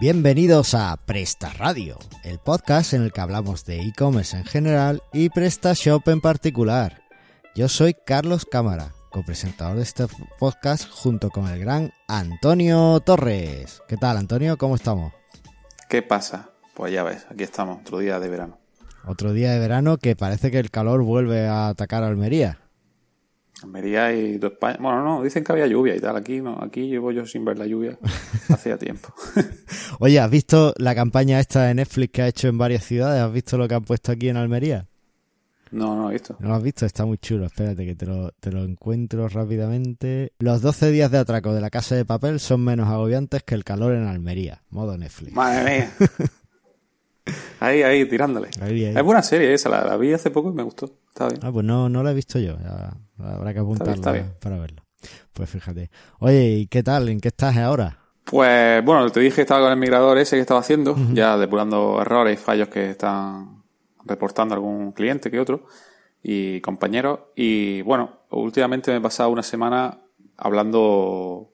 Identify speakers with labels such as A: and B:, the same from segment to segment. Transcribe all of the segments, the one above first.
A: Bienvenidos a Presta Radio, el podcast en el que hablamos de e-commerce en general y PrestaShop en particular. Yo soy Carlos Cámara, copresentador de este podcast junto con el gran Antonio Torres. ¿Qué tal, Antonio? ¿Cómo estamos?
B: ¿Qué pasa? Pues ya ves, aquí estamos, otro día de verano.
A: Otro día de verano que parece que el calor vuelve a atacar a Almería.
B: Almería y toda España. Bueno, no, dicen que había lluvia y tal. Aquí no, aquí llevo yo sin ver la lluvia hacía tiempo.
A: Oye, ¿has visto la campaña esta de Netflix que ha hecho en varias ciudades? ¿Has visto lo que han puesto aquí en Almería?
B: No, no lo he visto.
A: ¿No lo has visto? Está muy chulo. Espérate que te lo, te lo encuentro rápidamente. Los 12 días de atraco de la casa de papel son menos agobiantes que el calor en Almería. Modo Netflix.
B: Madre mía. Ahí, ahí, tirándole.
A: Ahí, ahí.
B: Es buena serie esa, la, la vi hace poco y me gustó. Está bien.
A: Ah, pues no, no la he visto yo. Ya habrá que apuntarla
B: está bien.
A: para verlo. Pues fíjate. Oye, ¿y qué tal? ¿En qué estás ahora?
B: Pues bueno, te dije que estaba con el migrador ese que estaba haciendo, ya depurando errores y fallos que están reportando algún cliente que otro y compañeros. Y bueno, últimamente me he pasado una semana hablando,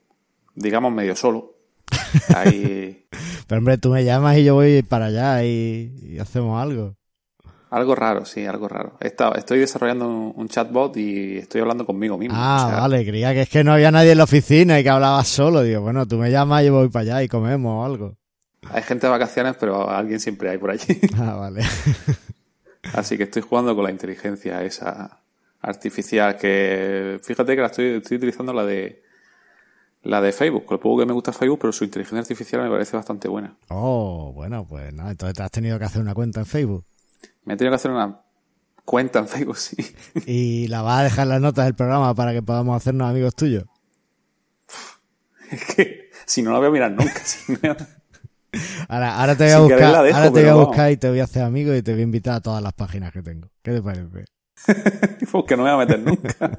B: digamos, medio solo. Ahí,
A: Pero hombre, tú me llamas y yo voy para allá y, y hacemos algo.
B: algo raro, sí, algo raro. Estado- estoy desarrollando un, un chatbot y estoy hablando conmigo mismo.
A: Ah,
B: O sea,
A: vale, creía que es que no había nadie en la oficina y que hablabas solo. Digo, bueno, tú me llamas y yo voy para allá y comemos o algo.
B: Hay gente de vacaciones, pero alguien siempre hay por allí.
A: Ah, vale.
B: Así que estoy jugando con la inteligencia esa artificial que fíjate que la estoy, estoy utilizando la de la de Facebook, con lo poco que me gusta Facebook, pero su inteligencia artificial me parece bastante buena.
A: Oh, bueno, pues nada, entonces te has tenido que hacer una cuenta en Facebook.
B: Me he tenido que hacer una cuenta en Facebook, sí.
A: Y la vas a dejar en las notas del programa para que podamos hacernos amigos tuyos.
B: Es que si no la voy a mirar nunca. si no-
A: Ahora, ahora te voy a buscar,
B: dejo,
A: ahora te voy a
B: vamos.
A: buscar y te voy a hacer amigo y te voy a invitar a todas las páginas que tengo. ¿Qué te parece?
B: Porque no me voy a meter nunca.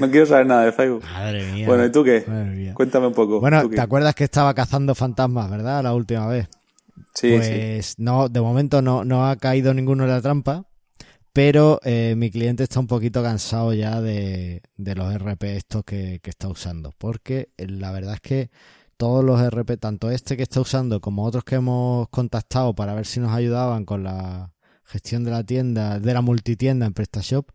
B: No quiero saber nada de Facebook.
A: Madre mía.
B: Bueno, ¿y tú qué?
A: Madre mía.
B: Cuéntame un poco.
A: Bueno. ¿te acuerdas que estaba cazando fantasmas, verdad? La última vez.
B: Sí, sí.
A: pues no, de momento no, no ha caído ninguno en la trampa, pero eh, mi cliente está un poquito cansado ya de, de los RP estos que, que está usando, porque eh, la verdad es que todos los RP, tanto este que está usando como otros que hemos contactado para ver si nos ayudaban con la gestión de la tienda, de la multitienda en PrestaShop,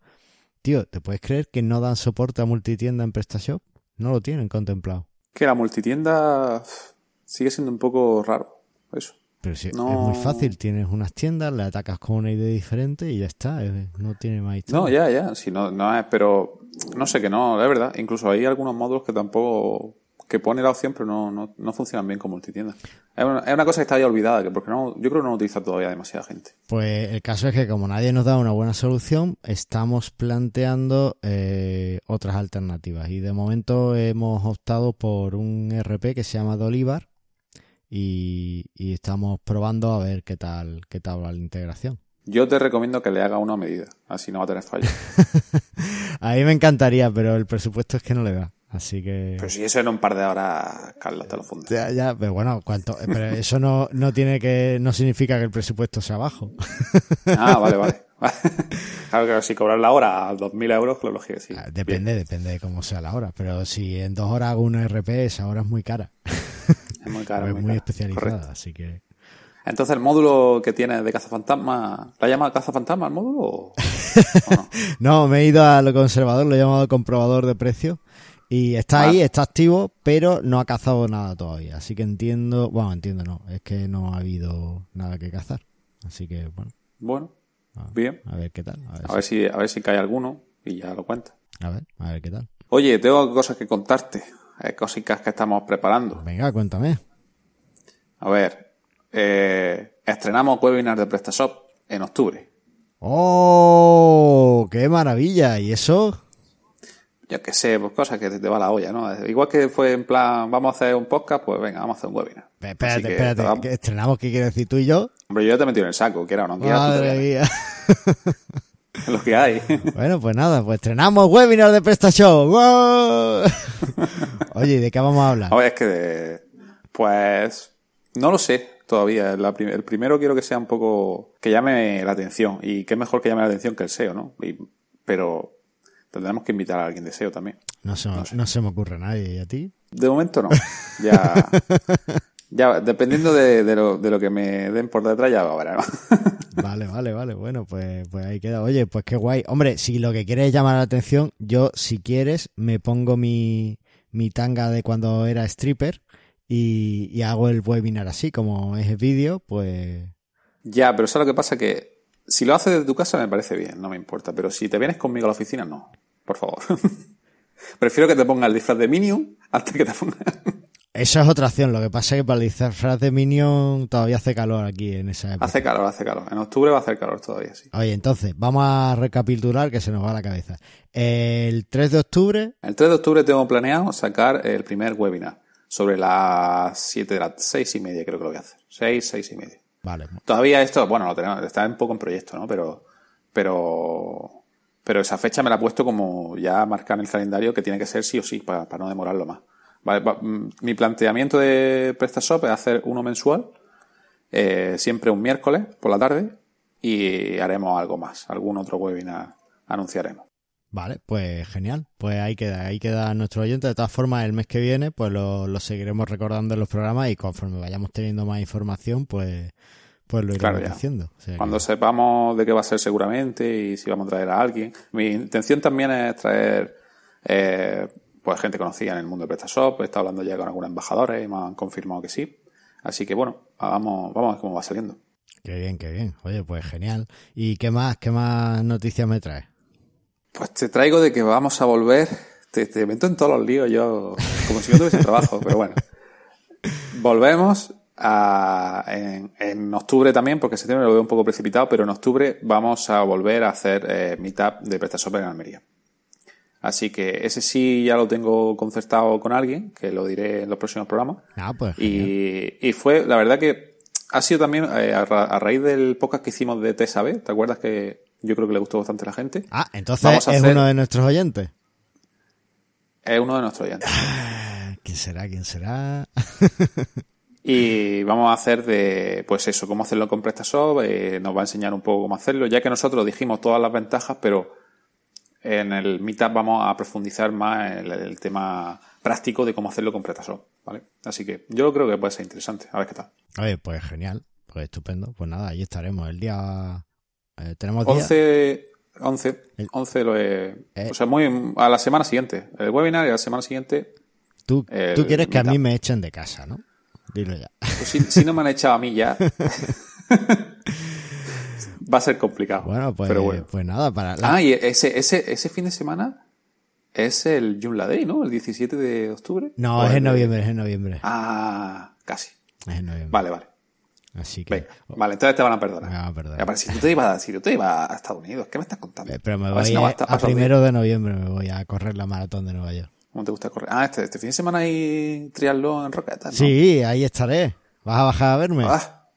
A: tío, ¿te puedes creer que no dan soporte a multitienda en PrestaShop? No lo tienen contemplado.
B: Que la multitienda sigue siendo un poco raro. Eso.
A: Pero
B: No.
A: es muy fácil, tienes unas tiendas, le atacas con una idea diferente y ya está, no tiene más historia.
B: No, ya, ya. Si no, no es, pero no sé que no, es verdad. Incluso hay algunos módulos que tampoco, que pone la opción, pero no, no, no funcionan bien con multitienda. Es una, es una cosa que está ya olvidada, que porque no, yo creo que no lo utiliza todavía demasiada gente.
A: Pues el caso es que como nadie nos da una buena solución, estamos planteando eh, otras alternativas y de momento hemos optado por un RP que se llama Dolivar y, y estamos probando a ver qué tal qué tal va la integración.
B: Yo te recomiendo que le haga una medida, así no va a tener fallo.
A: A mí me encantaría, pero el presupuesto es que no le da, así que
B: pero si eso en un par de horas, Carlos, te lo funde.
A: ya, ya, pero bueno, cuánto, pero eso no, no tiene que no significa que el presupuesto sea bajo.
B: Ah, vale, vale. Claro que si cobrar la hora a 2.000 euros, claro que sí.
A: Ah, Depende, depende de cómo sea la hora. Pero si en dos horas hago un RP, esa hora es muy cara.
B: Es muy caro.
A: es
B: muy
A: especializada,
B: Correcto.
A: así que.
B: Entonces, el módulo que tiene de cazafantasma, ¿la llama cazafantasma el módulo? O... no?
A: No, me he ido a lo conservador, lo he llamado comprobador de precios. Y está
B: Ah.
A: ahí, está activo, pero no ha cazado nada todavía. Así que entiendo, bueno, entiendo no, es que no ha habido nada que cazar. Así que, bueno,
B: Bueno,
A: a,
B: bien.
A: a ver qué tal. A ver,
B: A ver si, a ver si cae alguno y ya lo cuenta.
A: a ver, a ver qué tal.
B: Oye, tengo cosas que contarte. eh, cositas que estamos preparando.
A: Venga, cuéntame.
B: A ver, eh, estrenamos webinar de PrestaShop en octubre.
A: ¡Oh! ¡Qué maravilla! ¿Y eso?
B: Yo qué sé, pues cosas que te, va la olla, ¿no? Igual que fue en plan, vamos a hacer un podcast, pues venga, vamos a hacer un webinar.
A: Espérate,
B: que,
A: espérate.
B: vamos.
A: ¿qué estrenamos qué quiere decir tú y yo?
B: Hombre, yo ya te he metido en el saco, quiera o no quiera,
A: Madre mía.
B: lo que hay.
A: Bueno, pues nada, pues estrenamos webinar de PrestaShop. ¡Wow! Oye, ¿y de qué vamos a hablar?
B: Ver, es que, de- pues, no lo sé todavía. Prim- el primero quiero que sea un poco, que llame la atención. Y qué mejor que llame la atención que el SEO, ¿no? Y- pero tendremos que invitar a alguien de SEO también.
A: No se, me- no se me ocurre nadie. ¿Y a ti?
B: De momento no. Ya, Ya, dependiendo de, lo, de lo que me den por detrás, ya va a
A: Vale, vale, vale. Bueno, pues, pues ahí queda. Oye, pues qué guay. Hombre, si lo que quieres es llamar la atención, yo, si quieres, me pongo mi, mi tanga de cuando era stripper y, y hago el webinar así, como es el vídeo, pues...
B: Ya, pero eso lo que pasa que si lo haces desde tu casa me parece bien, no me importa. Pero si te vienes conmigo a la oficina, no. Por favor. Prefiero que te ponga el disfraz de Minion antes que te ponga...
A: Esa es otra opción. Lo que pasa es que para el disfraz de Minion todavía hace calor aquí en esa época.
B: Hace calor, hace calor. En octubre va a hacer calor todavía, sí.
A: Oye, entonces, vamos a recapitular que se nos va la cabeza. El 3 de octubre.
B: El 3 de octubre tengo planeado sacar el primer webinar sobre las 7 de las 6 y media, creo que lo voy a hacer. 6, 6 y media.
A: Vale.
B: Todavía esto, bueno, lo tenemos, está un poco en proyecto, ¿no? Pero, pero, pero esa fecha me la he puesto como ya marcar en el calendario que tiene que ser sí o sí para no demorarlo más. Mm, mi planteamiento de PrestaShop es hacer uno mensual, eh, siempre un miércoles por la tarde, y haremos algo más, algún otro webinar anunciaremos.
A: Vale, pues genial. Pues ahí queda, ahí queda nuestro oyente. De todas formas, el mes que viene, pues lo, seguiremos recordando en los programas y conforme vayamos teniendo más información, pues, pues lo iremos haciendo.
B: Cuando sepamos de qué va a ser seguramente y si vamos a traer a alguien. Mi intención también es traer eh, pues gente conocida en el mundo de PrestaShop, he estado hablando ya con algunos embajadores y me han confirmado que sí. Así que bueno, vamos, vamos a ver cómo va saliendo.
A: Qué bien, qué bien. Oye, pues genial. ¿Y qué más, qué más noticias me traes?
B: Pues te traigo de que vamos a volver. Te, meto en todos los líos yo, como si no tuviese trabajo, pero bueno. Volvemos a, en, octubre también, porque septiembre lo veo un poco precipitado, pero en octubre vamos a volver a hacer eh, Meetup de PrestaShop en Almería. Así que ese sí ya lo tengo concertado con alguien, que lo diré en los próximos programas.
A: Ah, pues.
B: Y, fue, la verdad que ha sido también eh, a, raíz del podcast que hicimos de TSAB, ¿te acuerdas que yo creo que le gustó bastante a la gente?
A: Ah, entonces es uno de nuestros oyentes.
B: Es uno de nuestros oyentes.
A: Ah, ¿Quién será? ¿Quién será?
B: y vamos a hacer de, pues eso, cómo hacerlo con PrestaShop, eh, nos va a enseñar un poco cómo hacerlo, ya que nosotros dijimos todas las ventajas, pero en el Meetup vamos a profundizar más en el, tema práctico de cómo hacerlo con PrestaShop, ¿vale? Así que yo creo que puede ser interesante. A ver qué tal.
A: Oye, pues genial. Pues estupendo. Pues nada, ahí estaremos. El día... Eh, tenemos
B: 11... 11, 11 lo he, eh. o sea, muy a la semana siguiente. El webinar y a la semana siguiente.
A: Tú, tú quieres que a mí me echen de casa, ¿no? Dilo ya.
B: Pues si, si no me han echado a mí ya. va a ser complicado.
A: Bueno, pues, pues nada, para...
B: Ah, y ese, ese, ese fin de semana es el Joomla Day, ¿no? El 17 de octubre.
A: No, es en noviembre, es en noviembre.
B: Ah, casi.
A: Es en noviembre.
B: Vale, vale.
A: Así que...
B: Vale, entonces te van a perdonar.
A: Me van a perdonar.
B: si tú te ibas, si tú te ibas a Estados Unidos, ¿qué me estás contando?
A: Eh, pero me voy a, a, primero de noviembre me voy a correr la maratón de Nueva York.
B: ¿Cómo te gusta correr? Ah, este, este fin de semana hay triatlón en Roquetas, ¿no?
A: Sí, ahí estaré. ¿Vas a bajar a verme?
B: Ah,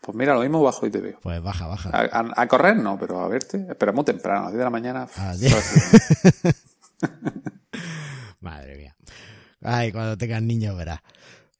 B: pues mira, lo mismo bajo y te veo.
A: Pues baja, baja.
B: A, correr no, pero a verte. Espera muy temprano, a las 10 de la mañana.
A: Madre mía. Ay, cuando tengas niños verás.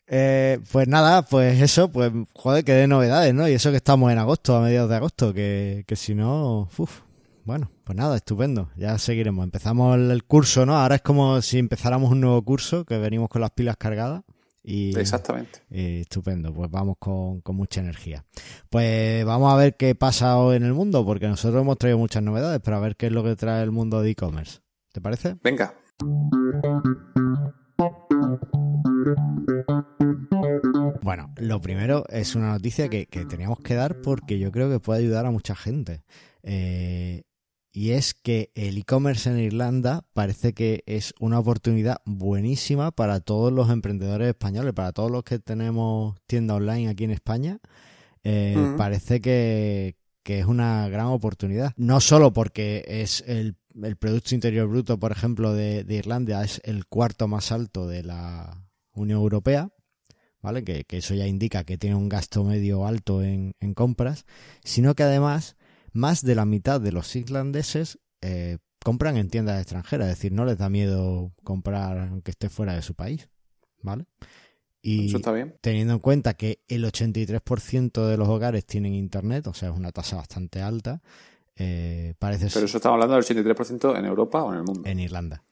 A: Eh, pues nada, pues eso, pues joder, que de novedades, ¿no? Y eso que estamos en agosto, a mediados de agosto, que, que si no, uff, bueno, pues nada, estupendo, ya seguiremos. Empezamos el curso, ¿no? Ahora es como si empezáramos un nuevo curso, que venimos con las pilas cargadas. Y,
B: Exactamente.
A: estupendo, pues vamos con, con, mucha energía. Pues vamos a ver qué pasa hoy en el mundo, porque nosotros hemos traído muchas novedades, para ver qué es lo que trae el mundo de e-commerce. ¿Te parece?
B: Venga.
A: Bueno, lo primero es una noticia que, que, teníamos que dar porque yo creo que puede ayudar a mucha gente. Eh, y es que el e-commerce en Irlanda parece que es una oportunidad buenísima para todos los emprendedores españoles, para todos los que tenemos tienda online aquí en España. Eh, parece que, es una gran oportunidad. No solo porque es el, Producto Interior Bruto, por ejemplo, de, Irlanda es el cuarto más alto de la Unión Europea, ¿vale? Que, eso ya indica que tiene un gasto medio alto en, en compras, sino que además más de la mitad de los islandeses eh, compran en tiendas extranjeras, es decir, no les da miedo comprar aunque esté fuera de su país, ¿vale?
B: Y
A: teniendo en cuenta que el 83% de los hogares tienen internet, o sea, es una tasa bastante alta, eh, parece
B: Pero eso estamos hablando del 83% en Europa o en el mundo.
A: En Irlanda.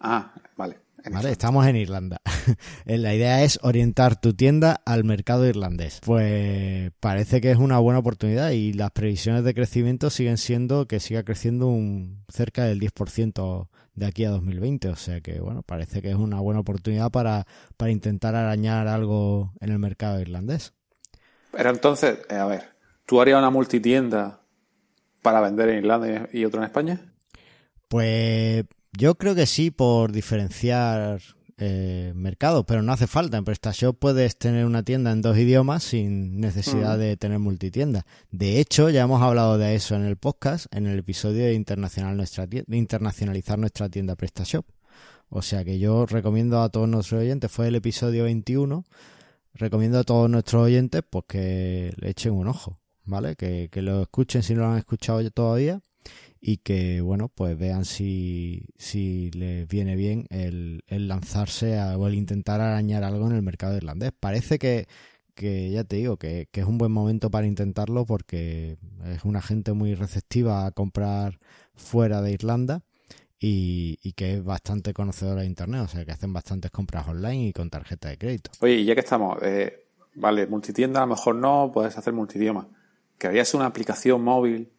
B: Ah, vale.
A: ¿Vale? Estamos en Irlanda. la idea es orientar tu tienda al mercado irlandés. Pues parece que es una buena oportunidad y las previsiones de crecimiento siguen siendo que siga creciendo un cerca del 10% de aquí a 2020. O sea que, bueno, parece que es una buena oportunidad para, para intentar arañar algo en el mercado irlandés.
B: Pero entonces, eh, a ver, ¿tú harías una multitienda para vender en Irlanda y otro en España?
A: Pues yo creo que sí, por diferenciar eh, mercados, pero no hace falta. En PrestaShop puedes tener una tienda en dos idiomas sin necesidad mm. de tener multitienda. De hecho, ya hemos hablado de eso en el podcast, en el episodio de, internacional nuestra de internacionalizar nuestra tienda PrestaShop. O sea que yo recomiendo a todos nuestros oyentes, fue el episodio 21, recomiendo a todos nuestros oyentes pues que le echen un ojo, ¿vale? Que, que lo escuchen si no lo han escuchado todavía y que, bueno, pues vean si, si les viene bien el, lanzarse o el intentar arañar algo en el mercado irlandés. Parece que, que ya te digo, que, que, es un buen momento para intentarlo porque es una gente muy receptiva a comprar fuera de Irlanda y, y, que es bastante conocedora de Internet, o sea, que hacen bastantes compras online y con tarjeta de crédito.
B: Oye, ya que estamos, eh, vale, multitienda a lo mejor no, puedes hacer multidioma. ¿Que habías una aplicación móvil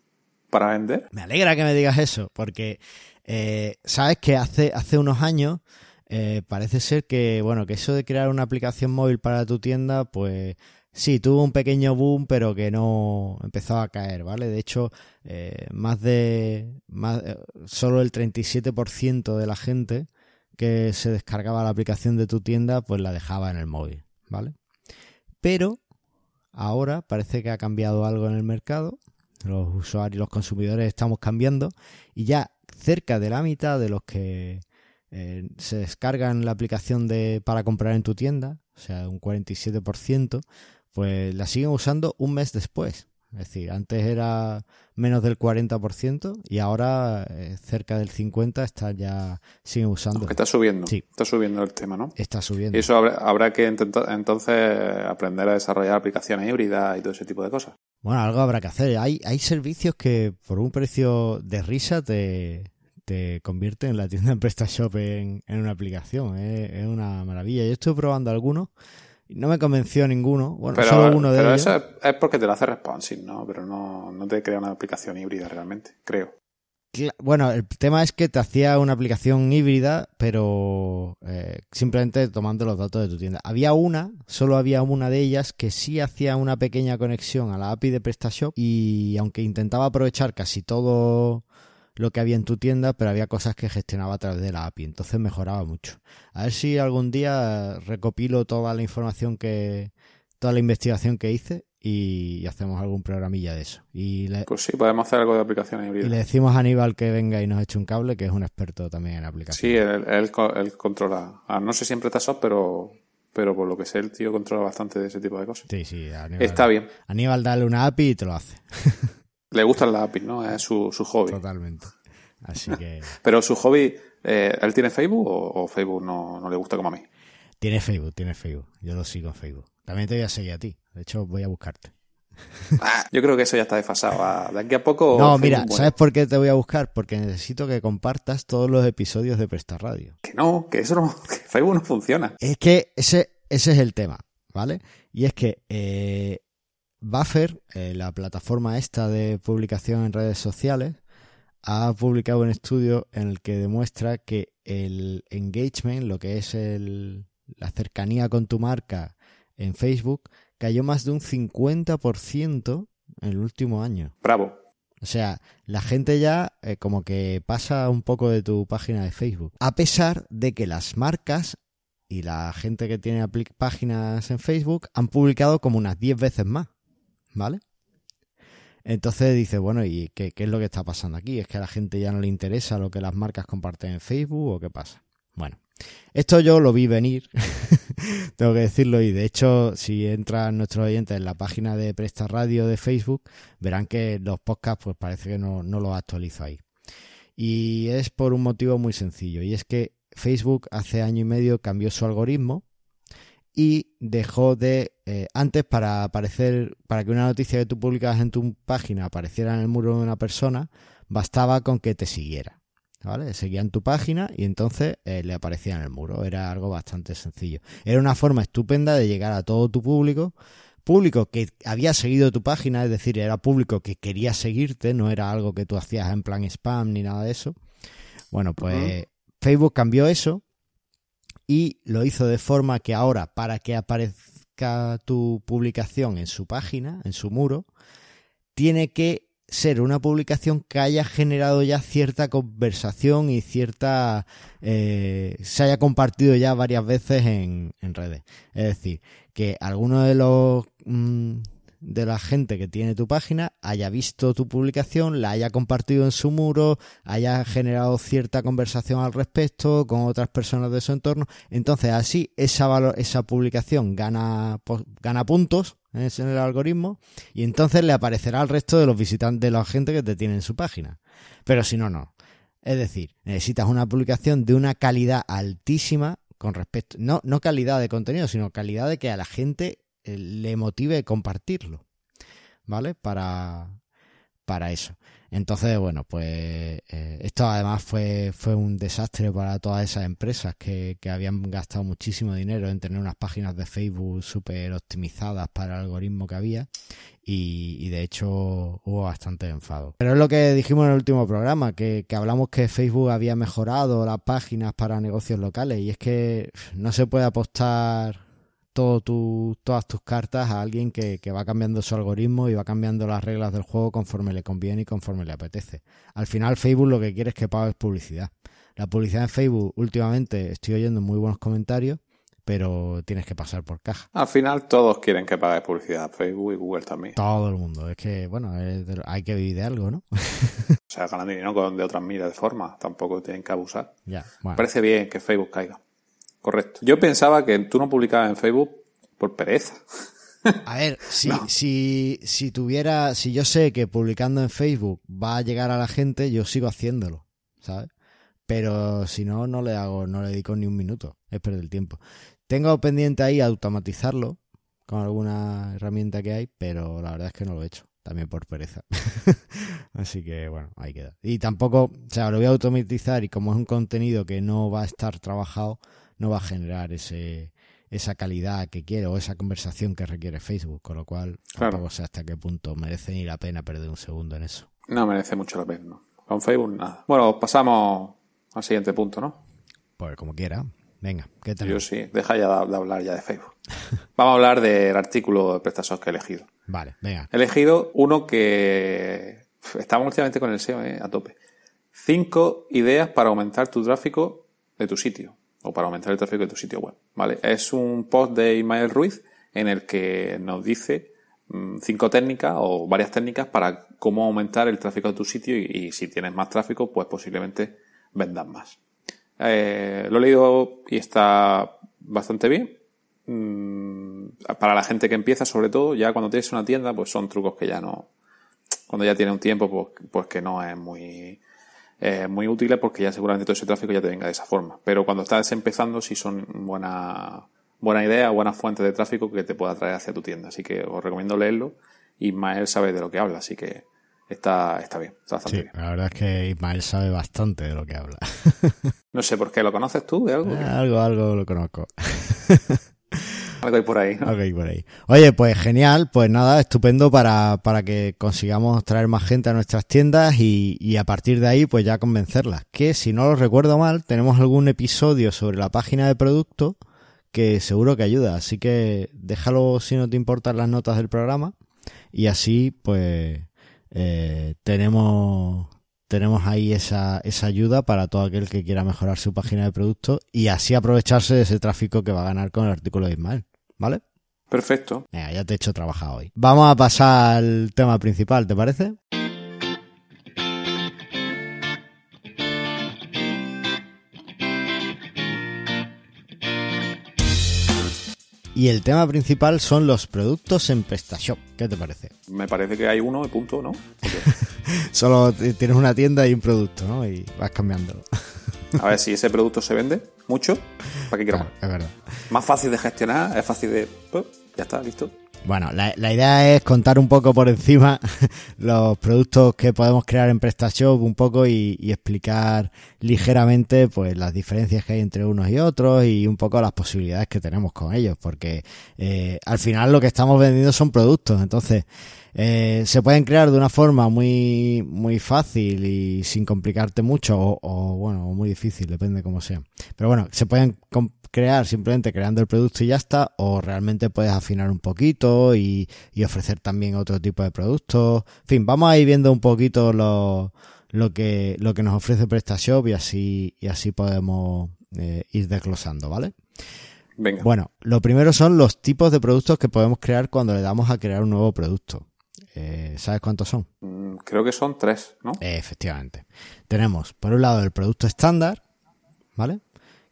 B: para vender.
A: Me alegra que me digas eso, porque eh, sabes que hace, hace unos años eh, parece ser que, bueno, que eso de crear una aplicación móvil para tu tienda, pues sí, tuvo un pequeño boom, pero que no empezó a caer, ¿vale? De hecho, eh, más de, más, solo el 37% de la gente que se descargaba la aplicación de tu tienda, pues la dejaba en el móvil, ¿vale? Pero ahora parece que ha cambiado algo en el mercado los usuarios, los consumidores estamos cambiando y ya cerca de la mitad de los que eh, se descargan la aplicación de para comprar en tu tienda, o sea, un 47%, pues la siguen usando un mes después. Es decir, antes era menos del 40% y ahora eh, cerca del 50% está ya siguen usando.
B: está subiendo. Sí. Está subiendo el tema, ¿no?
A: Está subiendo.
B: Y eso habrá, habrá que entonces aprender a desarrollar aplicaciones híbridas y todo ese tipo de cosas.
A: Bueno, algo habrá que hacer. Hay, hay servicios que por un precio de risa te, te convierten la tienda en PrestaShop en, en una aplicación. Es, una maravilla. Yo estoy probando algunos. y No me convenció ninguno. Bueno, solo uno de ellos.
B: Pero eso es, porque te lo hace responsive, ¿no? Pero no, no te crea una aplicación híbrida realmente, creo.
A: Bueno, el tema es que te hacía una aplicación híbrida, pero eh, simplemente tomando los datos de tu tienda. Había una, solo había una de ellas que sí hacía una pequeña conexión a la API de PrestaShop y aunque intentaba aprovechar casi todo lo que había en tu tienda, pero había cosas que gestionaba a través de la API, entonces mejoraba mucho. A ver si algún día recopilo toda la información que, toda la investigación que hice y hacemos algún programilla de eso. Y
B: pues sí, podemos hacer algo de aplicaciones híbridas.
A: Y le decimos a Aníbal que venga y nos eche un cable, que es un experto también en aplicaciones.
B: Sí, él, él, controla. Ah, no sé siempre está soft, pero, pero por lo que sé, el tío controla bastante de ese tipo de cosas.
A: Sí, sí.
B: Aníbal, Está bien.
A: Aníbal, dale una API y te lo hace.
B: le gustan las API, ¿no? Es su, su hobby.
A: Totalmente. Así que...
B: pero su hobby, eh, ¿él tiene Facebook o, Facebook no, no le gusta como a mí?
A: Tiene Facebook, tiene Facebook. Yo lo sigo en Facebook. También te voy a seguir a ti. De hecho, voy a buscarte.
B: Ah, yo creo que eso ya está desfasado. Ah, de aquí a poco.
A: No, mira, ¿sabes por qué te voy a buscar? Porque necesito que compartas todos los episodios de Presta Radio.
B: Que no, que eso no. Que Facebook no funciona.
A: Es que ese, ese es el tema, ¿vale? Y es que eh, Buffer, eh, la plataforma esta de publicación en redes sociales, ha publicado un estudio en el que demuestra que el engagement, lo que es el, la cercanía con tu marca en Facebook, cayó más de un 50% en el último año.
B: Bravo.
A: O sea, la gente ya eh, como que pasa un poco de tu página de Facebook. A pesar de que las marcas y la gente que tiene páginas en Facebook han publicado como unas 10 veces más. ¿Vale? Entonces dice, bueno, ¿y qué, qué, es lo que está pasando aquí? ¿Es que a la gente ya no le interesa lo que las marcas comparten en Facebook o qué pasa? Bueno, esto yo lo vi venir, tengo que decirlo, y de hecho, si entran nuestros oyentes en la página de Presta Radio de Facebook, verán que los podcasts, pues parece que no, no los actualizo ahí. Y es por un motivo muy sencillo, y es que Facebook hace año y medio cambió su algoritmo y dejó de eh, antes para aparecer para que una noticia que tú publicabas en tu página apareciera en el muro de una persona bastaba con que te siguiera ¿vale? Seguían tu página y entonces eh, le aparecía en el muro. Era algo bastante sencillo. Era una forma estupenda de llegar a todo tu público. Público que había seguido tu página, es decir, era público que quería seguirte, no era algo que tú hacías en plan spam ni nada de eso. Bueno, pues Facebook cambió eso y lo hizo de forma que ahora, para que aparezca tu publicación en su página, en su muro, tiene que ser una publicación que haya generado ya cierta conversación y cierta eh, se haya compartido ya varias veces en, redes. Es decir, que alguno de los mm, de la gente que tiene tu página haya visto tu publicación, la haya compartido en su muro, haya generado cierta conversación al respecto con otras personas de su entorno. Entonces, así esa, esa publicación gana, gana puntos en el algoritmo y entonces le aparecerá al resto de los visitantes, de la gente que te tiene en su página. Pero si no, no. Es decir, necesitas una publicación de una calidad altísima con respecto, no, no calidad de contenido, sino calidad de que a la gente eh, le motive compartirlo. ¿Vale? Para, para eso. Entonces, bueno, pues eh, esto además fue, fue un desastre para todas esas empresas que, que habían gastado muchísimo dinero en tener unas páginas de Facebook súper optimizadas para el algoritmo que había y, y, de hecho hubo bastante enfado. Pero es lo que dijimos en el último programa, que, que hablamos que Facebook había mejorado las páginas para negocios locales y es que no se puede apostar todas tus cartas a alguien que, va cambiando su algoritmo y va cambiando las reglas del juego conforme le conviene y conforme le apetece. Al final Facebook lo que quiere es que pagues publicidad. La publicidad en Facebook últimamente estoy oyendo muy buenos comentarios, pero tienes que pasar por caja.
B: Al final todos quieren que pagues publicidad, Facebook y Google también.
A: Todo el mundo. Es que, bueno, hay que vivir de algo, ¿no?
B: o sea, ganan dinero de otras miles de formas. Tampoco tienen que abusar. Ya, Parece bien que Facebook caiga. Correcto. Yo pensaba que tú no publicabas en Facebook por pereza.
A: A ver, si, si, si tuviera, si yo sé que publicando en Facebook va a llegar a la gente, yo sigo haciéndolo, ¿sabes? Pero si no, no le hago, no le dedico ni un minuto, es perder el tiempo. Tengo pendiente ahí automatizarlo con alguna herramienta que hay, pero la verdad es que no lo he hecho, también por pereza. Así que bueno, ahí queda. Y tampoco, o sea, lo voy a automatizar y como es un contenido que no va a estar trabajado, no va a generar ese, esa calidad que quiere o esa conversación que requiere Facebook, con lo cual tampoco sé hasta qué punto merece ni la pena perder un segundo en eso.
B: No merece mucho la pena, Con Facebook nada. Bueno, pasamos al siguiente punto, ¿no?
A: Pues como quiera. Venga, ¿qué tal?
B: Yo sí, deja ya de, hablar ya de Facebook. Vamos a hablar del artículo de PrestaShop que he elegido.
A: Vale, venga.
B: He elegido uno que estamos últimamente con el SEO eh, a tope. Cinco ideas para aumentar tu tráfico de tu sitio o para aumentar el tráfico de tu sitio web. ¿vale? Es un post de Ismael Ruiz en el que nos dice mm, cinco técnicas o varias técnicas para cómo aumentar el tráfico de tu sitio y, si tienes más tráfico, pues posiblemente vendas más. Eh, lo he leído y está bastante bien. Mm, para la gente que empieza, sobre todo, ya cuando tienes una tienda, pues son trucos que ya no, cuando ya tiene un tiempo, pues, pues que no es muy, eh, muy útiles porque ya seguramente todo ese tráfico ya te venga de esa forma. Pero cuando estás empezando, sí son buena, buena idea, buena fuente de tráfico que te pueda traer hacia tu tienda. Así que os recomiendo leerlo. Ismael sabe de lo que habla, así que está, está bien. Está
A: sí, la verdad es que Ismael sabe bastante de lo que habla.
B: no sé por qué, ¿lo conoces tú de algo?
A: Eh, algo, algo lo conozco.
B: Algo por ahí.
A: por ahí. Oye, pues genial, pues nada, estupendo para, para que consigamos traer más gente a nuestras tiendas y, y, a partir de ahí pues ya convencerlas. Que si no lo recuerdo mal, tenemos algún episodio sobre la página de producto que seguro que ayuda. Así que déjalo si no te importan las notas del programa y así pues eh, tenemos tenemos ahí esa, esa ayuda para todo aquel que quiera mejorar su página de producto y así aprovecharse de ese tráfico que va a ganar con el artículo de Ismael. ¿Vale?
B: Perfecto.
A: ya te he hecho trabajar hoy. Vamos a pasar al tema principal, ¿te parece? Y el tema principal son los productos en PrestaShop. ¿Qué te parece?
B: Me parece que hay uno y punto, ¿no?
A: Solo tienes una tienda y un producto, ¿no? Y vas cambiándolo.
B: A ver si ese producto se vende mucho, ¿para qué quiero
A: Es verdad.
B: Más fácil de gestionar, es fácil de. Pues, ya está, listo.
A: Bueno, la, idea es contar un poco por encima los productos que podemos crear en PrestaShop un poco y, explicar ligeramente pues las diferencias que hay entre unos y otros y un poco las posibilidades que tenemos con ellos, porque eh, al final lo que estamos vendiendo son productos, entonces eh, se pueden crear de una forma muy muy fácil y sin complicarte mucho o, o bueno, muy difícil, depende cómo sea. Pero bueno, se pueden crear simplemente creando el producto y ya está, o realmente puedes afinar un poquito y, ofrecer también otro tipo de productos. En fin, vamos a ir viendo un poquito lo, lo que, lo que nos ofrece PrestaShop y así, y así podemos eh, ir desglosando, ¿vale?
B: Venga.
A: Bueno, lo primero son los tipos de productos que podemos crear cuando le damos a crear un nuevo producto. Eh, ¿Sabes cuántos son?
B: Mm, creo que son tres, ¿no?
A: efectivamente. Tenemos, por un lado, el producto estándar, ¿vale?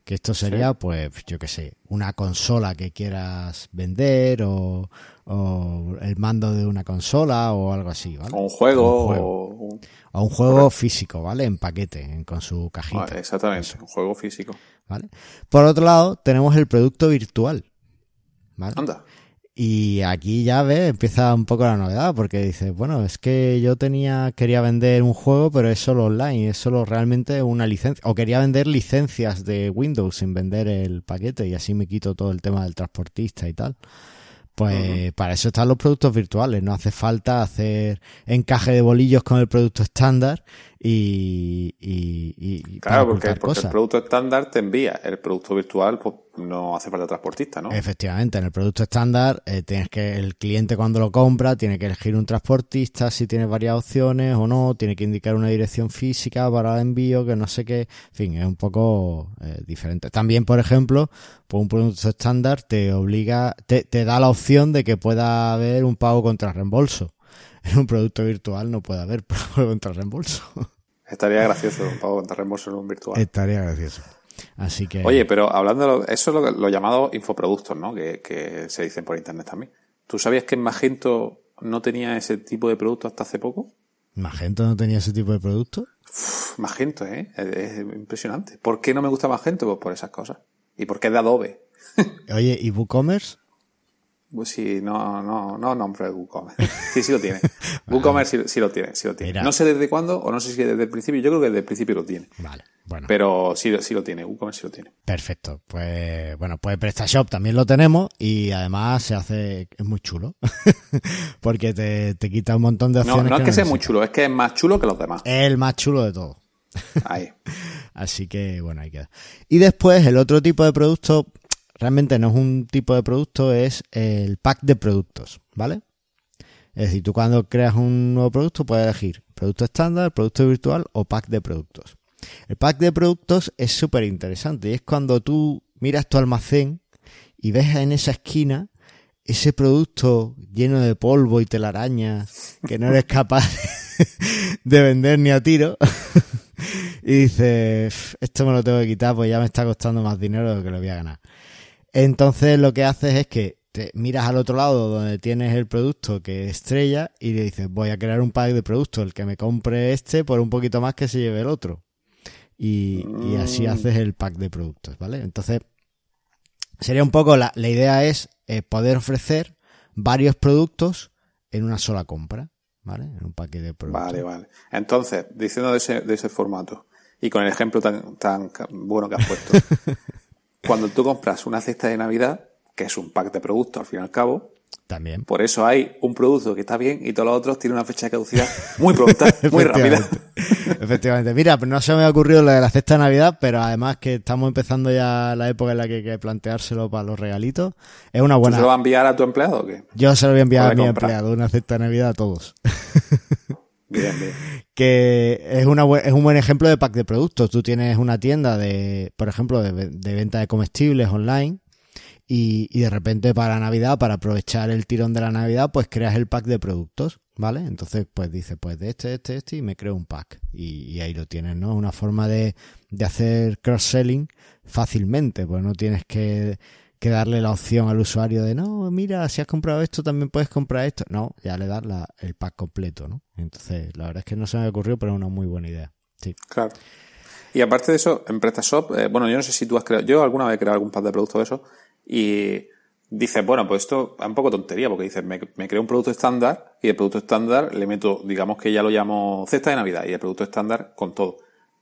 A: Que esto sería, pues, yo qué sé, una consola que quieras vender o, el mando de una consola o algo así, ¿vale?
B: O un juego. O
A: un juego, físico, ¿vale? En paquete, con su cajita.
B: exactamente, un juego físico.
A: ¿Vale? Por otro lado, tenemos el producto virtual. ¿Vale?
B: Anda.
A: Y aquí ya ves, empieza un poco la novedad, porque dices, bueno, es que yo tenía, quería vender un juego, pero es solo online, es solo realmente una licencia, o quería vender licencias de Windows sin vender el paquete, y así me quito todo el tema del transportista y tal. Pues para eso están los productos virtuales, no hace falta hacer encaje de bolillos con el producto estándar y, y,
B: claro, porque, porque el producto estándar te envía, el producto virtual pues no hace falta transportista, ¿no?
A: Efectivamente, en el producto estándar eh, tienes que el cliente cuando lo compra tiene que elegir un transportista, si tiene varias opciones o no, tiene que indicar una dirección física para el envío, que no sé qué, en fin, es un poco eh, diferente. También, por ejemplo, pues un producto estándar te obliga, te, te da la opción de que pueda haber un pago contra reembolso en un producto virtual no puede haber pago contra reembolso.
B: Estaría gracioso un pago contra reembolso en un virtual.
A: Estaría gracioso. Así que.
B: Oye, pero hablando de eso es lo, llamado infoproductos, ¿no? Que, se dicen por internet también. ¿Tú sabías que Magento no tenía ese tipo de producto hasta hace poco?
A: ¿Magento no tenía ese tipo de producto?
B: Magento, ¿eh? Es, impresionante. ¿Por qué no me gusta Magento? Pues por esas cosas. ¿Y por qué es de Adobe?
A: Oye, ¿y WooCommerce?
B: Pues sí, no, no, no nombre de WooCommerce. Sí, sí lo tiene. WooCommerce sí, lo tiene, sí lo tiene. No sé desde cuándo, o no sé si desde el principio, yo creo que desde el principio lo tiene.
A: Vale, bueno.
B: Pero sí, sí lo tiene, WooCommerce sí lo tiene.
A: Perfecto. Pues, bueno, pues PrestaShop también lo tenemos y además se hace, es muy chulo. Porque te, te, quita un montón de opciones.
B: No, no es que, sea muy chulo, es que es más chulo que los demás.
A: Es el más chulo de todo.
B: Ahí.
A: Así que, bueno, ahí queda. Y después, el otro tipo de producto, realmente no es un tipo de producto, es el pack de productos, ¿vale? Es decir, tú cuando creas un nuevo producto puedes elegir producto estándar, producto virtual o pack de productos. El pack de productos es súper interesante y es cuando tú miras tu almacén y ves en esa esquina ese producto lleno de polvo y telaraña que no eres capaz de vender ni a tiro y dices, esto me lo tengo que quitar pues ya me está costando más dinero de lo que lo voy a ganar. Entonces lo que haces es que te miras al otro lado donde tienes el producto que estrella y le dices, voy a crear un pack de productos, el que me compre este por un poquito más que se lleve el otro. Y, así mm. haces el pack de productos, ¿vale? Entonces, sería un poco, la, la idea es eh, poder ofrecer varios productos en una sola compra, ¿vale? En un paquete de productos.
B: Vale, vale. Entonces, diciendo de ese, de ese formato y con el ejemplo tan, tan bueno que has puesto, cuando tú compras una cesta de Navidad, que es un pack de productos al fin y al cabo,
A: también.
B: Por eso hay un producto que está bien y todos los otros tienen una fecha de caducidad muy pronta, muy rápida.
A: Efectivamente. Mira, no se me ha ocurrido lo de la cesta de Navidad, pero además que estamos empezando ya la época en la que hay que planteárselo para los regalitos. Es una buena.
B: ¿Tú se lo vas a enviar a tu empleado o qué?
A: Yo se lo voy a enviar a mi empleado, una cesta de Navidad a todos. Que es, una, es un buen ejemplo de pack de productos. Tú tienes una tienda de, por ejemplo, de, venta de comestibles online y, y, de repente para Navidad, para aprovechar el tirón de la Navidad, pues creas el pack de productos, ¿vale? Entonces, pues dice, pues de este, este, este y me creo un pack. Y, ahí lo tienes, ¿no? Una forma de, de hacer cross-selling fácilmente, pues no tienes que que darle la opción al usuario de no, mira, si has comprado esto también puedes comprar esto. No, ya le das la, el pack completo, ¿no? Entonces, la verdad es que no se me ocurrió, pero es una muy buena idea. Sí.
B: Claro. Y aparte de eso, en PrestaShop, eh, bueno, yo no sé si tú has creado, yo alguna vez he creado algún pack de productos de eso, y dices, bueno, pues esto es un poco tontería, porque dices, me, me creo un producto estándar y el producto estándar le meto, digamos que ya lo llamo cesta de Navidad y el producto estándar con todo.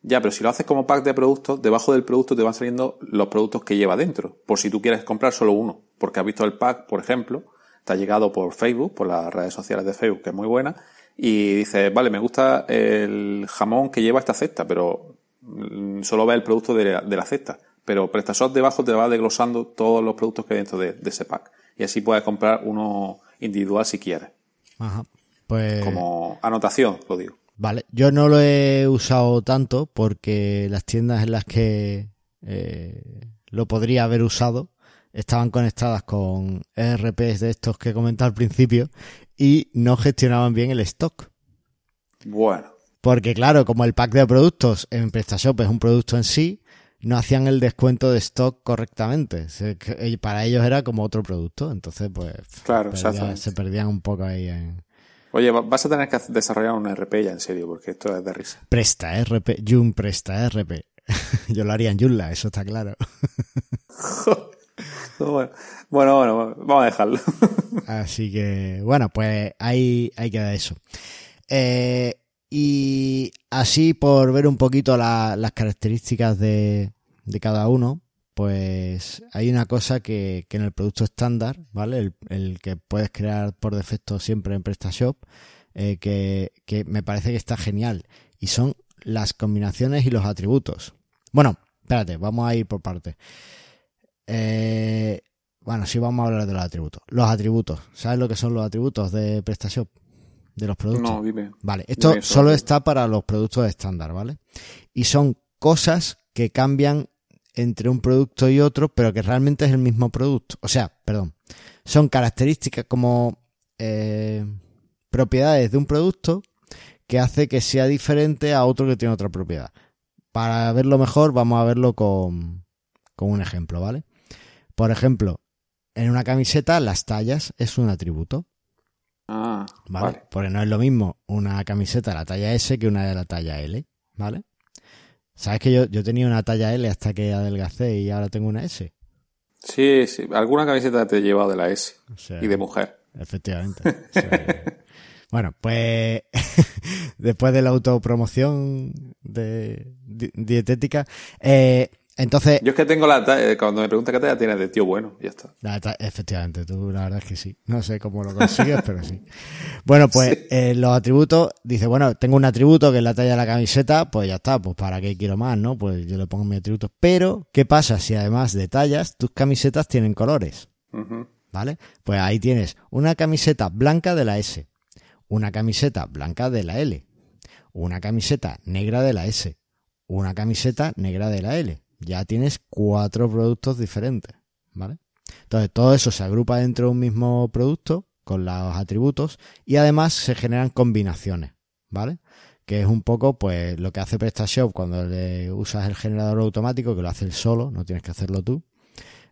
B: Ya, pero si lo haces como pack de productos, debajo del producto te van saliendo los productos que lleva dentro, por si tú quieres comprar solo uno, porque has visto el pack, por ejemplo, te ha llegado por Facebook, por las redes sociales de Facebook, que es muy buena, y dices, vale, me gusta el jamón que lleva esta cesta, pero mm, solo ve el producto de la, cesta. Pero PrestaShop debajo te va desglosando todos los productos que hay dentro de, ese pack. Y así puedes comprar uno individual si quieres.
A: Ajá. Pues...
B: Como anotación, lo digo.
A: Vale, yo no lo he usado tanto porque las tiendas en las que eh, lo podría haber usado estaban conectadas con ERPs de estos que he comentado al principio y no gestionaban bien el stock.
B: Bueno.
A: Porque claro, como el pack de productos en PrestaShop es un producto en sí, no hacían el descuento de stock correctamente. para ellos era como otro producto. Entonces, pues
B: claro,
A: se perdían un poco ahí en,
B: Oye, vas a tener que desarrollar un RP ya en serio, porque esto es de risa.
A: Presta RP, Joom presta RP. Yo lo haría en Joomla, eso está claro.
B: bueno, bueno, vamos a dejarlo.
A: Así que, bueno, pues ahí, ahí queda eso. Eh, y así por ver un poquito las características de, de cada uno, pues hay una cosa que, en el producto estándar, ¿vale? El, que puedes crear por defecto siempre en PrestaShop, eh, que, me parece que está genial. Y son las combinaciones y los atributos. Bueno, espérate, vamos a ir por partes. Eh, bueno, sí vamos a hablar de los atributos. Los atributos. ¿Sabes lo que son los atributos de PrestaShop? De los productos.
B: No, dime.
A: Vale, esto solo está para los productos estándar, ¿vale? Y son cosas que cambian entre un producto y otro, pero que realmente es el mismo producto. O sea, perdón, son características como eh, propiedades de un producto que hace que sea diferente a otro que tiene otra propiedad. Para verlo mejor, vamos a verlo con, con un ejemplo, ¿vale? Por ejemplo, en una camiseta las tallas es un atributo.
B: Ah,
A: ¿vale? Porque no es lo mismo una camiseta de la talla S que una de la talla L, ¿vale? ¿Sabes que yo, yo tenía una talla L hasta que adelgacé y ahora tengo una S?
B: Sí, sí. Alguna camiseta te he llevado de la S. y de mujer.
A: Efectivamente. bueno, pues después de la autopromoción de dietética, eh, entonces.
B: Yo es que tengo la eh, cuando me pregunta qué talla tienes de tío bueno, ya está.
A: efectivamente, tú la verdad es que sí. No sé cómo lo consigues, pero sí. Bueno, pues eh, los atributos, dice, bueno, tengo un atributo que es la talla de la camiseta, pues ya está, pues para qué quiero más, ¿no? Pues yo le pongo mi atributo. Pero, ¿qué pasa si además de tallas, tus camisetas tienen colores? ¿Vale? Pues ahí tienes una camiseta blanca de la S, una camiseta blanca de la L, una camiseta negra de la S, una camiseta negra de la L ya tienes cuatro productos diferentes, ¿vale? Entonces todo eso se agrupa dentro de un mismo producto con los atributos y además se generan combinaciones, ¿vale? Que es un poco pues lo que hace PrestaShop cuando le usas el generador automático, que lo hace él solo, no tienes que hacerlo tú.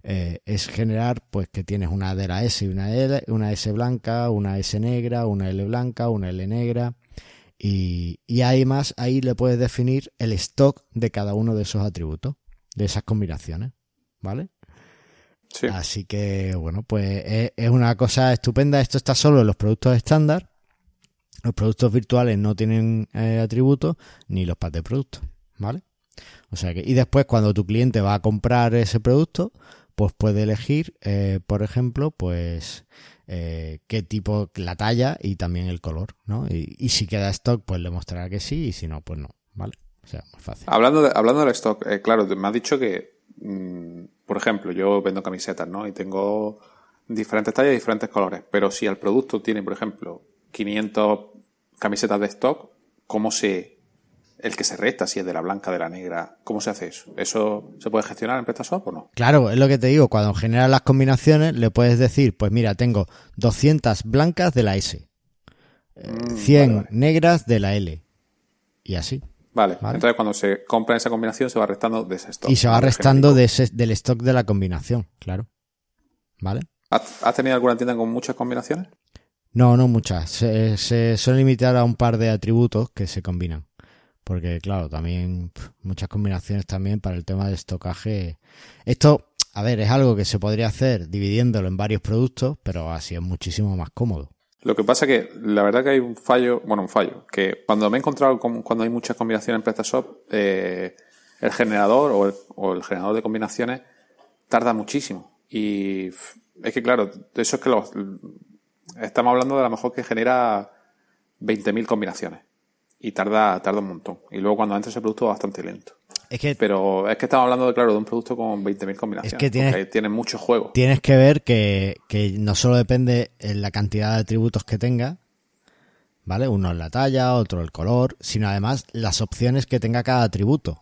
A: Eh, es generar pues que tienes una de la S y una L, una S blanca, una S negra, una L blanca, una L negra, y, y además ahí le puedes definir el stock de cada uno de esos atributos de esas combinaciones, ¿vale?
B: Sí.
A: Así que, bueno, pues es, una cosa estupenda. Esto está solo en los productos estándar. Los productos virtuales no tienen eh, atributos ni los pads de productos, ¿vale? O sea que, y después cuando tu cliente va a comprar ese producto, pues puede elegir, eh, por ejemplo, pues eh, qué tipo, la talla y también el color, ¿no? Y, y si queda stock, pues le mostrará que sí y si no, pues no, ¿vale? O sea, muy fácil.
B: Hablando, de, hablando del stock, eh, claro, me has dicho que, mm, por ejemplo, yo vendo camisetas, ¿no? Y tengo diferentes tallas y diferentes colores. Pero si el producto tiene, por ejemplo, 500 camisetas de stock, ¿cómo se, el que se resta, si es de la blanca, de la negra, ¿cómo se hace eso? ¿Eso se puede gestionar en PrestaShop o no?
A: Claro, es lo que te digo, cuando generas las combinaciones le puedes decir, pues mira, tengo 200 blancas de la S, 100 mm, negras de la L y así.
B: Vale. Entonces cuando se compra esa combinación se va restando de ese stock.
A: Y se va restando de ese, del stock de la combinación, claro. ¿Vale?
B: ¿Has, tenido alguna tienda con muchas combinaciones?
A: No, no muchas. Se, se suele limitar a un par de atributos que se combinan. Porque, claro, también muchas combinaciones también para el tema de estocaje. Esto, a ver, es algo que se podría hacer dividiéndolo en varios productos, pero así es muchísimo más cómodo.
B: Lo que pasa que la verdad que hay un fallo, bueno, un fallo, que cuando me he encontrado con, cuando hay muchas combinaciones en PrestaShop, eh, el generador o el, generador de combinaciones tarda muchísimo. Y es que claro, eso es que los, estamos hablando de a lo mejor que genera 20.000 combinaciones. Y tarda, tarda un montón. Y luego cuando entra ese producto es bastante lento. Es que, Pero es que estamos hablando, de, claro, de un producto con 20.000 combinaciones. Es que tiene tiene mucho juego.
A: Tienes que ver que, que no solo depende en la cantidad de atributos que tenga, ¿vale? Uno es la talla, otro el color, sino además las opciones que tenga cada atributo.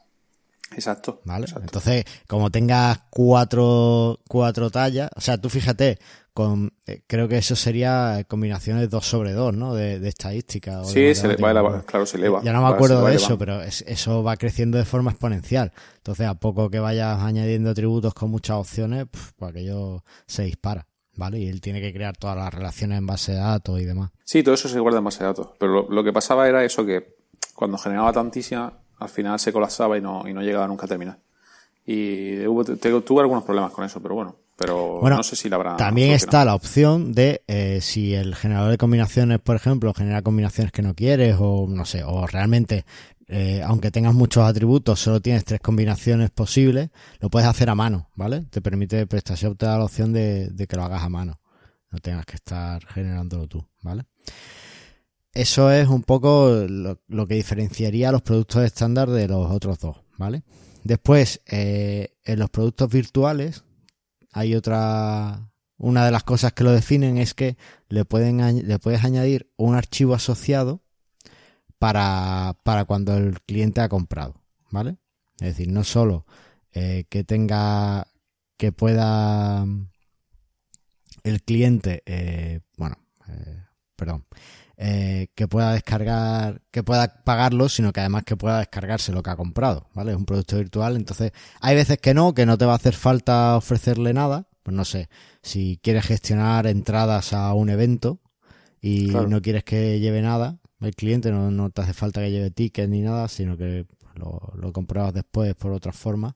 B: Exacto.
A: ¿Vale? Entonces, como tengas cuatro, cuatro tallas, o sea, tú fíjate, con eh, creo que eso sería combinaciones 2 sobre 2, ¿no? De, estadística.
B: sí, se le va, claro, se eleva.
A: Ya no me acuerdo de eso, pero eso va creciendo de forma exponencial. Entonces, a poco que vayas añadiendo atributos con muchas opciones, pues aquello se dispara. ¿Vale? Y él tiene que crear todas las relaciones en base de datos y demás.
B: Sí, todo eso se guarda en base de datos. Pero lo, que pasaba era eso que cuando generaba tantísima, al final se colapsaba y no, y no llegaba nunca a terminar. Y tuve algunos problemas con eso, pero bueno, pero bueno, no sé si la habrá.
A: También está la opción de eh, si el generador de combinaciones, por ejemplo, genera combinaciones que no quieres o no sé, o realmente, eh, aunque tengas muchos atributos, solo tienes tres combinaciones posibles, lo puedes hacer a mano, ¿vale? Te permite, PrestaShop te da la opción de, que lo hagas a mano, no tengas que estar generándolo tú, ¿vale? Eso es un poco lo, lo que diferenciaría los productos estándar de los otros dos, ¿vale? Después, eh, en los productos virtuales, hay otra. Una de las cosas que lo definen es que le, pueden, le puedes añadir un archivo asociado para, para cuando el cliente ha comprado, ¿vale? Es decir, no solo eh, que tenga, que pueda el cliente, eh, bueno, eh, perdón, eh, que pueda descargar, que pueda pagarlo, sino que además que pueda descargarse lo que ha comprado, ¿vale? Es un producto virtual, entonces hay veces que no, que no te va a hacer falta ofrecerle nada, pues no sé, si quieres gestionar entradas a un evento y no quieres que lleve nada, el cliente no, no, te hace falta que lleve tickets ni nada, sino que lo, lo compruebas después por otra forma,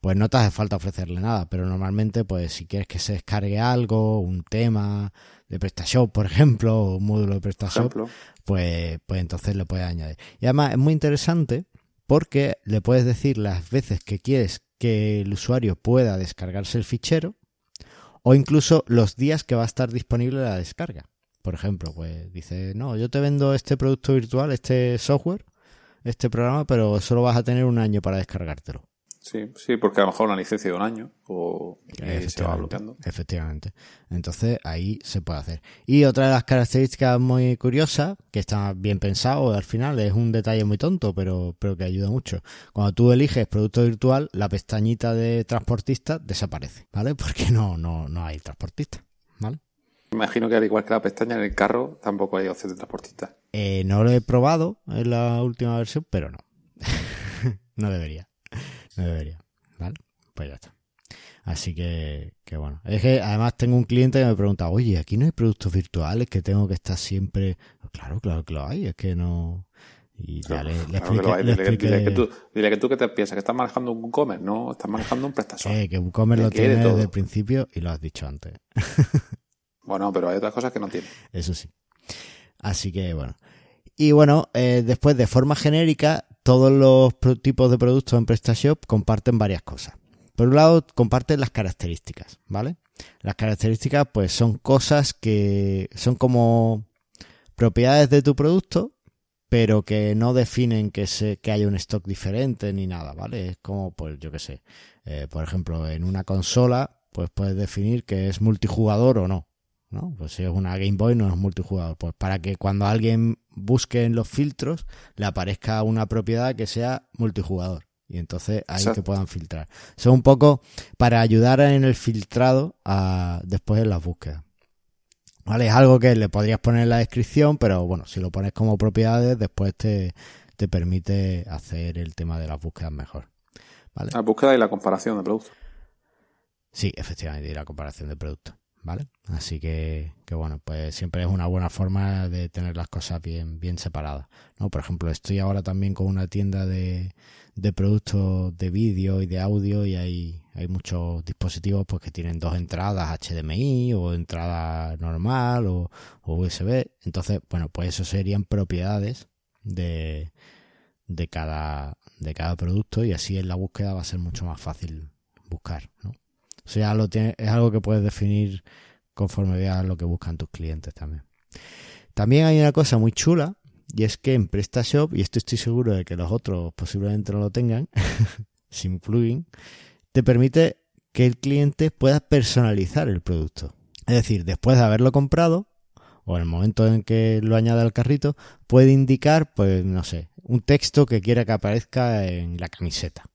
A: pues no te hace falta ofrecerle nada, pero normalmente pues si quieres que se descargue algo, un tema, de PrestaShop, por ejemplo, o un módulo de PrestaShop, pues, pues entonces le puedes añadir. Y además es muy interesante porque le puedes decir las veces que quieres que el usuario pueda descargarse el fichero o incluso los días que va a estar disponible la descarga. Por ejemplo, pues dice, no, yo te vendo este producto virtual, este software, este programa, pero solo vas a tener un año para descargártelo.
B: Sí, sí, porque a lo mejor una licencia de un año o se va bloqueando.
A: Efectivamente. Entonces ahí se puede hacer. Y otra de las características muy curiosas, que está bien pensado al final, es un detalle muy tonto, pero, pero que ayuda mucho. Cuando tú eliges producto virtual, la pestañita de transportista desaparece, ¿vale? Porque no, no, no hay transportista, ¿vale?
B: Imagino que al igual que la pestaña en el carro, tampoco hay opción de transportista.
A: Eh, no lo he probado en la última versión, pero no. no debería. Debería. ¿Vale? Pues ya está. Así que, que bueno. Es que además tengo un cliente que me pregunta, oye, aquí no hay productos virtuales que tengo que estar siempre. Claro, claro que lo hay, es que no. Y ya le, le,
B: dile, que tú, dile que tú que te piensas que estás manejando un WooCommerce, no, estás manejando un prestador.
A: Eh, que WooCommerce lo tiene desde el principio y lo has dicho antes.
B: bueno, pero hay otras cosas que no tiene.
A: Eso sí. Así que bueno. Y bueno, eh, después de forma genérica, todos los tipos de productos en PrestaShop comparten varias cosas. Por un lado, comparten las características, ¿vale? Las características, pues, son cosas que son como propiedades de tu producto, pero que no definen que, se, que haya un stock diferente ni nada, ¿vale? Es como, pues, yo qué sé, eh, por ejemplo, en una consola, pues puedes definir que es multijugador o no. ¿No? Pues si es una Game Boy no es multijugador. Pues para que cuando alguien busque en los filtros le aparezca una propiedad que sea multijugador. Y entonces ahí que puedan filtrar. Son un poco para ayudar en el filtrado a, después en las búsquedas. ¿Vale? Es algo que le podrías poner en la descripción, pero bueno, si lo pones como propiedades, después te, te permite hacer el tema de las búsquedas mejor. ¿Vale?
B: La búsqueda y la comparación de productos.
A: Sí, efectivamente, y la comparación de productos. ¿Vale? Así que, que, bueno, pues siempre es una buena forma de tener las cosas bien, bien separadas, ¿no? Por ejemplo, estoy ahora también con una tienda de, de productos de vídeo y de audio y hay, hay muchos dispositivos pues que tienen dos entradas HDMI o entrada normal o, o USB. Entonces, bueno, pues eso serían propiedades de, de cada, de cada producto y así en la búsqueda va a ser mucho más fácil buscar, ¿no? O sea, lo tiene, es algo que puedes definir conforme veas lo que buscan tus clientes también. También hay una cosa muy chula y es que en PrestaShop, y esto estoy seguro de que los otros posiblemente no lo tengan, sin plugin, te permite que el cliente pueda personalizar el producto. Es decir, después de haberlo comprado, o en el momento en que lo añade al carrito, puede indicar, pues, no sé, un texto que quiera que aparezca en la camiseta.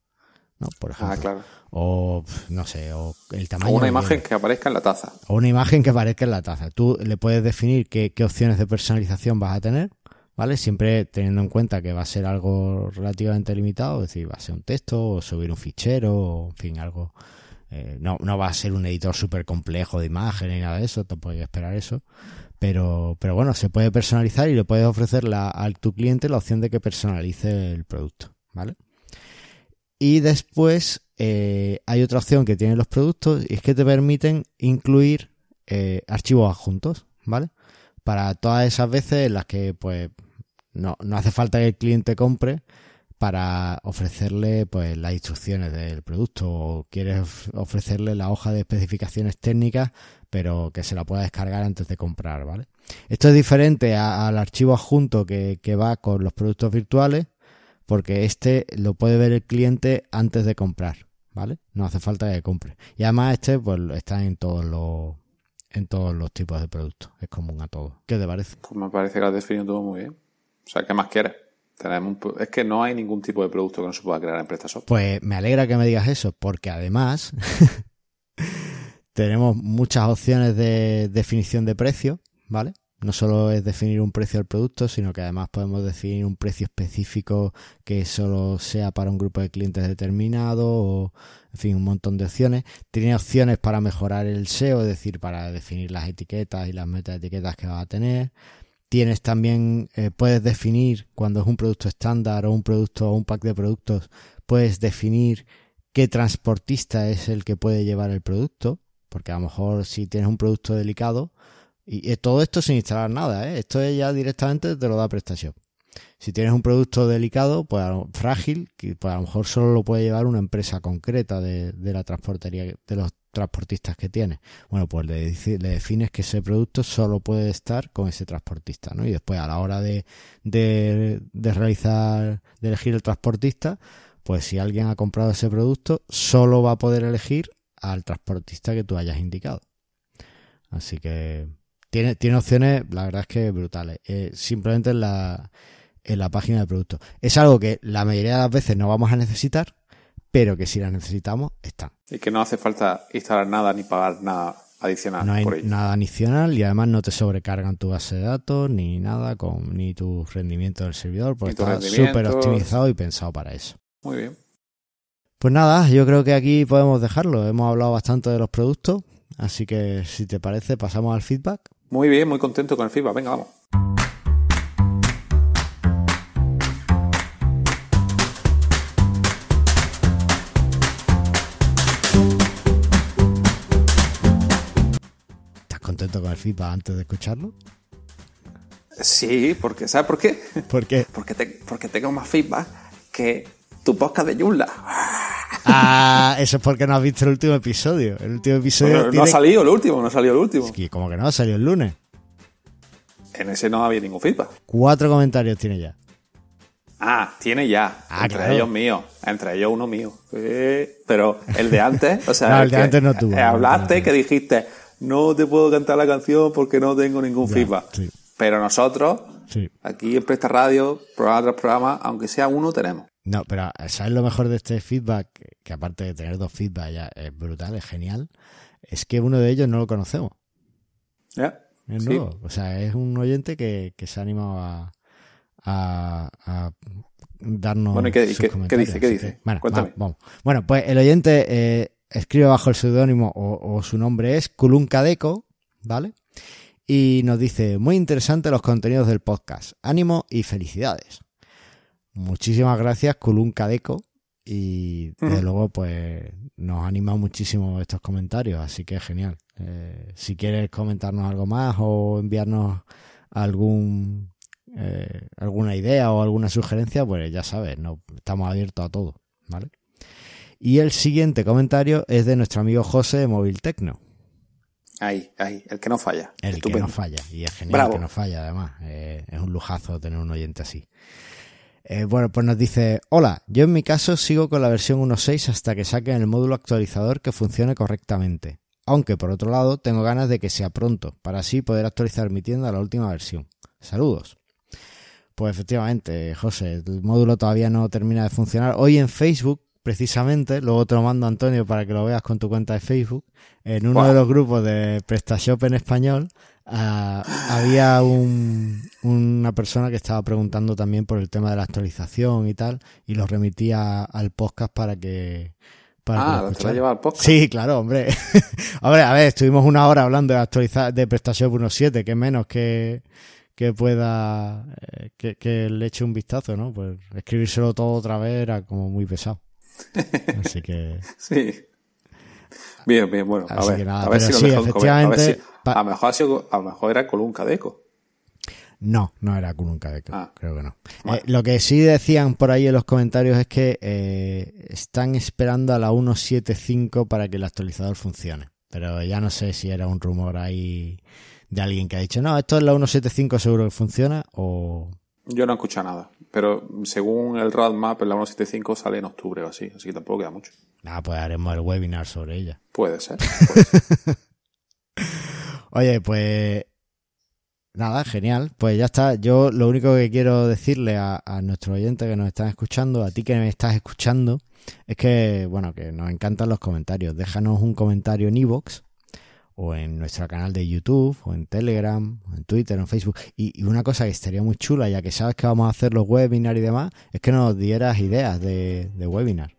A: ¿No? Por ah, ejemplo. Ah, claro. O, no sé, o el tamaño.
B: O una imagen que aparezca en la taza.
A: O una imagen que aparezca en la taza. Tú le puedes definir qué, qué opciones de personalización vas a tener, ¿vale? Siempre teniendo en cuenta que va a ser algo relativamente limitado, es decir, va a ser un texto o subir un fichero, o, en fin, algo. Eh, no, no va a ser un editor súper complejo de imagen ni nada de eso, te puedes esperar eso. Pero, pero bueno, se puede personalizar y le puedes ofrecer a tu cliente la opción de que personalice el producto, ¿vale? Y después eh, hay otra opción que tienen los productos y es que te permiten incluir eh, archivos adjuntos, ¿vale? Para todas esas veces en las que pues no, no hace falta que el cliente compre para ofrecerle pues las instrucciones del producto o quieres ofrecerle la hoja de especificaciones técnicas pero que se la pueda descargar antes de comprar, ¿vale? Esto es diferente al archivo adjunto que, que va con los productos virtuales porque este lo puede ver el cliente antes de comprar, ¿vale? No hace falta que compre. Y además este pues está en todos los en todos los tipos de productos, es común a todos. ¿Qué te parece?
B: Pues me parece que lo has definido todo muy bien. O sea, ¿qué más quieres? Tenemos es que no hay ningún tipo de producto que no se pueda crear en PrestaShop.
A: Pues me alegra que me digas eso, porque además tenemos muchas opciones de definición de precio, ¿vale? No solo es definir un precio al producto, sino que además podemos definir un precio específico que solo sea para un grupo de clientes determinado o, en fin, un montón de opciones. Tiene opciones para mejorar el SEO, es decir, para definir las etiquetas y las metaetiquetas que va a tener. Tienes también, eh, puedes definir cuando es un producto estándar o un producto o un pack de productos, puedes definir qué transportista es el que puede llevar el producto, porque a lo mejor si tienes un producto delicado, y todo esto sin instalar nada, ¿eh? Esto es ya directamente te lo da PrestaShop. Si tienes un producto delicado, pues frágil, que pues a lo mejor solo lo puede llevar una empresa concreta de, la transportería, de los transportistas que tiene. Bueno, pues le, le, defines que ese producto solo puede estar con ese transportista, ¿no? Y después a la hora de, de, de realizar, de elegir el transportista, pues si alguien ha comprado ese producto, solo va a poder elegir al transportista que tú hayas indicado. Así que tiene, tiene opciones, la verdad es que brutales. Eh, simplemente en la, en la página del producto. Es algo que la mayoría de las veces no vamos a necesitar, pero que si las necesitamos, están.
B: Y que no hace falta instalar nada ni pagar nada adicional.
A: No hay nada adicional y además no te sobrecargan tu base de datos ni nada, con ni tu rendimiento del servidor, porque está súper optimizado y pensado para eso.
B: Muy bien.
A: Pues nada, yo creo que aquí podemos dejarlo. Hemos hablado bastante de los productos, así que si te parece pasamos al feedback.
B: Muy bien, muy contento con el feedback. Venga, vamos.
A: ¿Estás contento con el feedback antes de escucharlo?
B: Sí, porque ¿sabes por qué?
A: ¿Por qué?
B: Porque, porque tengo más feedback que tu podcast de Yula.
A: Ah, eso es porque no has visto el último episodio. El último episodio.
B: No ha salido el último, no ha salido el último.
A: Es como que no, ha salido el lunes.
B: En ese no había ningún feedback.
A: Cuatro comentarios tiene ya.
B: Ah, tiene ya. Ah, entre ellos míos. Entre ellos uno mío. pero el de antes, o sea,
A: no, el de antes no tuvo.
B: Hablaste que dijiste, no te puedo cantar la canción porque no tengo ningún feedback. Pero nosotros, aquí en Presta Radio, programa tras programa, aunque sea uno, tenemos.
A: No, pero ¿sabes lo mejor de este feedback? Que aparte de tener dos feedback ya es brutal, es genial. Es que uno de ellos no lo conocemos.
B: Ya.
A: Es nuevo. O sea, es un oyente que, se ha animado a, a, darnos.
B: Bueno, ¿y qué, dice? ¿Qué dice?
A: bueno, Bueno, pues el oyente eh, escribe bajo el seudónimo o, su nombre es Kulunkadeco, ¿vale? Y nos dice, muy interesante los contenidos del podcast. Ánimo y felicidades. Muchísimas gracias, Kulunkadeco. Y desde luego, pues nos anima muchísimo estos comentarios, así que genial. Eh, si quieres comentarnos algo más o enviarnos algún eh, alguna idea o alguna sugerencia, pues ya sabes, no, estamos abiertos a todo, ¿vale? Y el siguiente comentario es de nuestro amigo José de Móvil Tecno.
B: Ahí, ahí, el que no falla.
A: El que no falla, y es genial que no falla además. Eh, es un lujazo tener un oyente así. Eh, bueno, pues nos dice, hola, yo en mi caso sigo con la versión 1.6 hasta que saquen el módulo actualizador que funcione correctamente. Aunque por otro lado tengo ganas de que sea pronto, para así poder actualizar mi tienda a la última versión. Saludos. Pues efectivamente, José, el módulo todavía no termina de funcionar. Hoy en Facebook, precisamente, luego te lo mando Antonio para que lo veas con tu cuenta de Facebook, en uno de los grupos de PrestaShop en español, ah, había una persona que estaba preguntando también por el tema de la actualización y tal, y lo remitía al podcast para que...
B: Para ah, ¿te lo al podcast?
A: Sí, claro, hombre. hombre, a ver, estuvimos una hora hablando de actualizar de PrestaShop 1.7, que menos que que pueda, eh, que, le eche un vistazo, ¿no? Pues escribírselo todo otra vez era como muy pesado. Así que...
B: sí. Bien, bien, bueno, a ver, a ver si lo dejo efectivamente, a, lo mejor a lo mejor era Colun Cadeco.
A: No, no era Colun Cadeco, ah. creo que no. Eh, lo que sí decían por ahí en los comentarios es que eh, están esperando a la 1.7.5 para que el actualizador funcione. Pero ya no sé si era un rumor ahí de alguien que ha dicho, no, esto es la 175 seguro que funciona o...
B: Yo no he escuchado nada, pero según el roadmap, la 175 sale en octubre o así, así que tampoco queda mucho.
A: Ah, pues haremos el webinar sobre ella.
B: Puede ser.
A: Oye, pues nada, genial. Pues ya está. Yo lo único que quiero decirle a, a nuestros oyentes que nos están escuchando, a ti que me estás escuchando, es que, bueno, que nos encantan los comentarios. Déjanos un comentario en iVoox o en nuestro canal de YouTube, o en Telegram, o en Twitter, o en Facebook. Y, una cosa que estaría muy chula, ya que sabes que vamos a hacer los webinars y demás, es que nos dieras ideas de, de webinar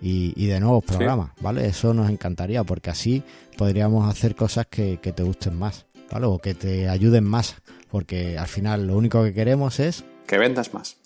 A: y, de nuevos programas, ¿vale? Eso nos encantaría, porque así podríamos hacer cosas que, que te gusten más, ¿vale? O que te ayuden más, porque al final lo único que queremos es...
B: Que vendas más.